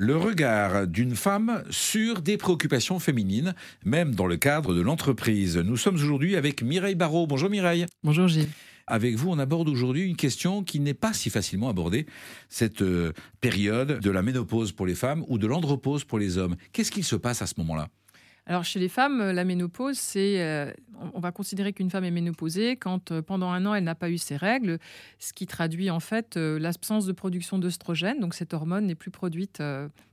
le regard d'une femme sur des préoccupations féminines, même dans le cadre de l'entreprise. Nous sommes aujourd'hui avec Mireille Barrault. Bonjour Mireille. Bonjour Gilles. Avec vous, on aborde aujourd'hui une question qui n'est pas si facilement abordée, cette euh, période de la ménopause pour les femmes ou de l'andropause pour les hommes. Qu'est-ce qu'il se passe à ce moment-là? Alors chez les femmes, la ménopause, c'est, euh, on va considérer qu'une femme est ménopausée quand euh, pendant un an elle n'a pas eu ses règles, ce qui traduit en fait l'absence de production d'œstrogène. Donc cette hormone n'est plus produite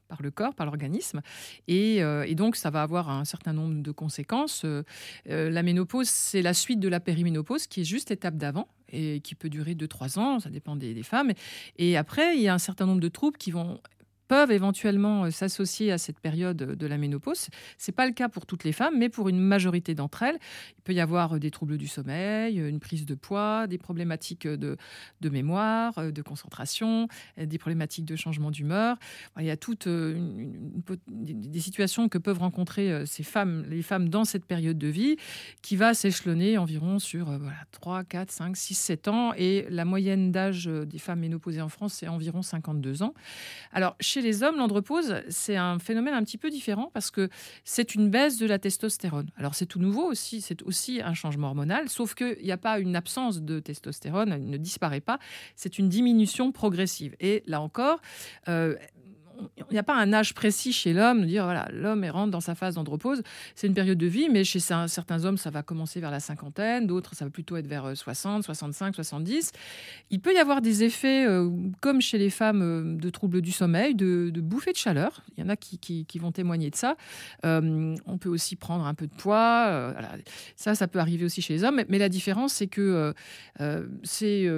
par le corps, par l'organisme. Et, euh, donc, ça va avoir un certain nombre de conséquences. Euh, euh, la ménopause, c'est la suite de la périménopause, qui est juste étape d'avant et qui peut durer 2-3 ans, ça dépend des, des, femmes. Et après, il y a un certain nombre de troubles qui vont peuvent éventuellement euh, s'associer à cette période de la ménopause. Ce n'est pas le cas pour toutes les femmes, mais pour une majorité d'entre elles. Il peut y avoir euh, des troubles du sommeil, euh, une prise de poids, des problématiques de, de mémoire, de concentration, des problématiques de changement d'humeur. Il y a toutes des situations que peuvent rencontrer ces femmes, les femmes dans cette période de vie, qui va s'échelonner environ sur voilà, 3, 4, 5, 6, 7 ans. Et la moyenne d'âge des femmes ménopausées en France, c'est environ 52 ans. Alors, les hommes, l'andropause, c'est un phénomène un petit peu différent parce que c'est une baisse de la testostérone. Alors c'est tout nouveau aussi, c'est aussi un changement hormonal, sauf qu'il n'y a pas une absence de testostérone, elle ne disparaît pas, c'est une diminution progressive. Et là encore, euh, il n'y a pas un âge précis chez l'homme, dire voilà, l'homme rentre dans sa phase d'andropause. C'est une période de vie, mais chez certains hommes, ça va commencer vers la cinquantaine, d'autres, ça va plutôt être vers 60, 65, 70. Il peut y avoir des effets, euh, comme chez les femmes, euh, de troubles du sommeil, de, bouffées de chaleur. Il y en a qui, vont témoigner de ça. Euh, on peut aussi prendre un peu de poids. Ça, ça peut arriver aussi chez les hommes. Mais la différence, c'est que c'est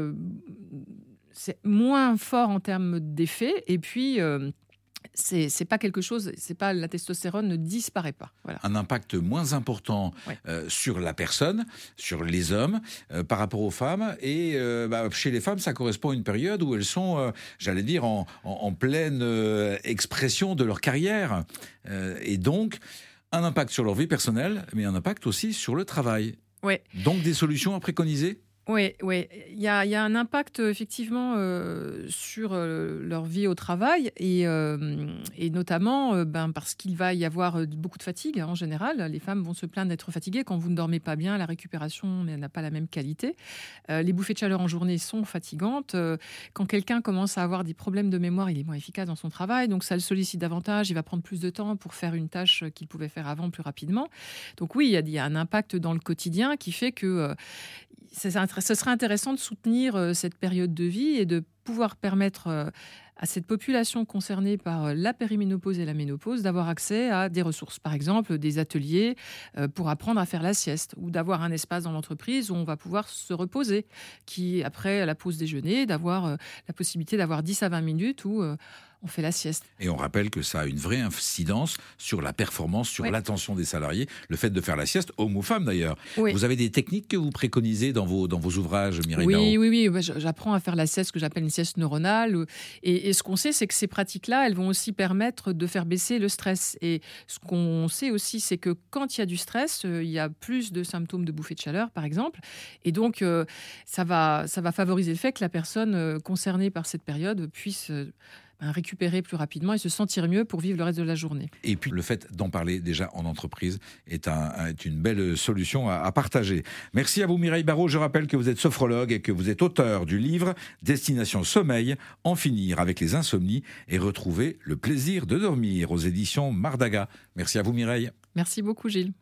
moins fort en termes d'effets. Et puis, c'est pas quelque chose, c'est pas la testostérone ne disparaît pas. Un impact moins important euh, sur la personne, sur les hommes, euh, par rapport aux femmes. Et euh, bah, chez les femmes, ça correspond à une période où elles sont, j'allais dire, en, en pleine expression de leur carrière. et donc, un impact sur leur vie personnelle, mais un impact aussi sur le travail. Donc, des solutions à préconiser? Oui, oui. Il y a, un impact effectivement euh, sur euh, leur vie au travail et, euh, notamment ben, parce qu'il va y avoir beaucoup de fatigue hein, en général. Les femmes vont se plaindre d'être fatiguées quand vous ne dormez pas bien. La récupération n'a pas la même qualité. les bouffées de chaleur en journée sont fatigantes. quand quelqu'un commence à avoir des problèmes de mémoire, il est moins efficace dans son travail, donc ça le sollicite davantage. Il va prendre plus de temps pour faire une tâche qu'il pouvait faire avant plus rapidement. Donc oui, il y a un impact dans le quotidien qui fait que ce serait intéressant de soutenir euh, cette période de vie et de pouvoir permettre euh, à cette population concernée par euh, la périménopause et la ménopause d'avoir accès à des ressources, par exemple des ateliers pour apprendre à faire la sieste ou d'avoir un espace dans l'entreprise où on va pouvoir se reposer, qui après la pause déjeuner, d'avoir la possibilité d'avoir 10 à 20 minutes où on fait la sieste. Et on rappelle que ça a une vraie incidence sur la performance, sur l'attention des salariés, le fait de faire la sieste, homme ou femme d'ailleurs. Vous avez des techniques que vous préconisez dans vos, dans vos ouvrages, Mireille Oui, oui, oui. J'apprends à faire la sieste que j'appelle une sieste neuronale. Et, ce qu'on sait, c'est que ces pratiques-là, elles vont aussi permettre de faire baisser le stress. Et ce qu'on sait aussi, c'est que quand il y a du stress, euh, il y a plus de symptômes de bouffée de chaleur, par exemple. Et donc, euh, ça, va, ça va favoriser le fait que la personne euh, concernée par cette période puisse récupérer plus rapidement et se sentir mieux pour vivre le reste de la journée. Et puis le fait d'en parler déjà en entreprise est, un, une belle solution à, partager. Merci à vous Mireille Barrault. Je rappelle que vous êtes sophrologue et que vous êtes auteur du livre Destination Sommeil, en finir avec les insomnies et retrouver le plaisir de dormir aux éditions Mardaga. Merci à vous Mireille. Merci beaucoup Gilles.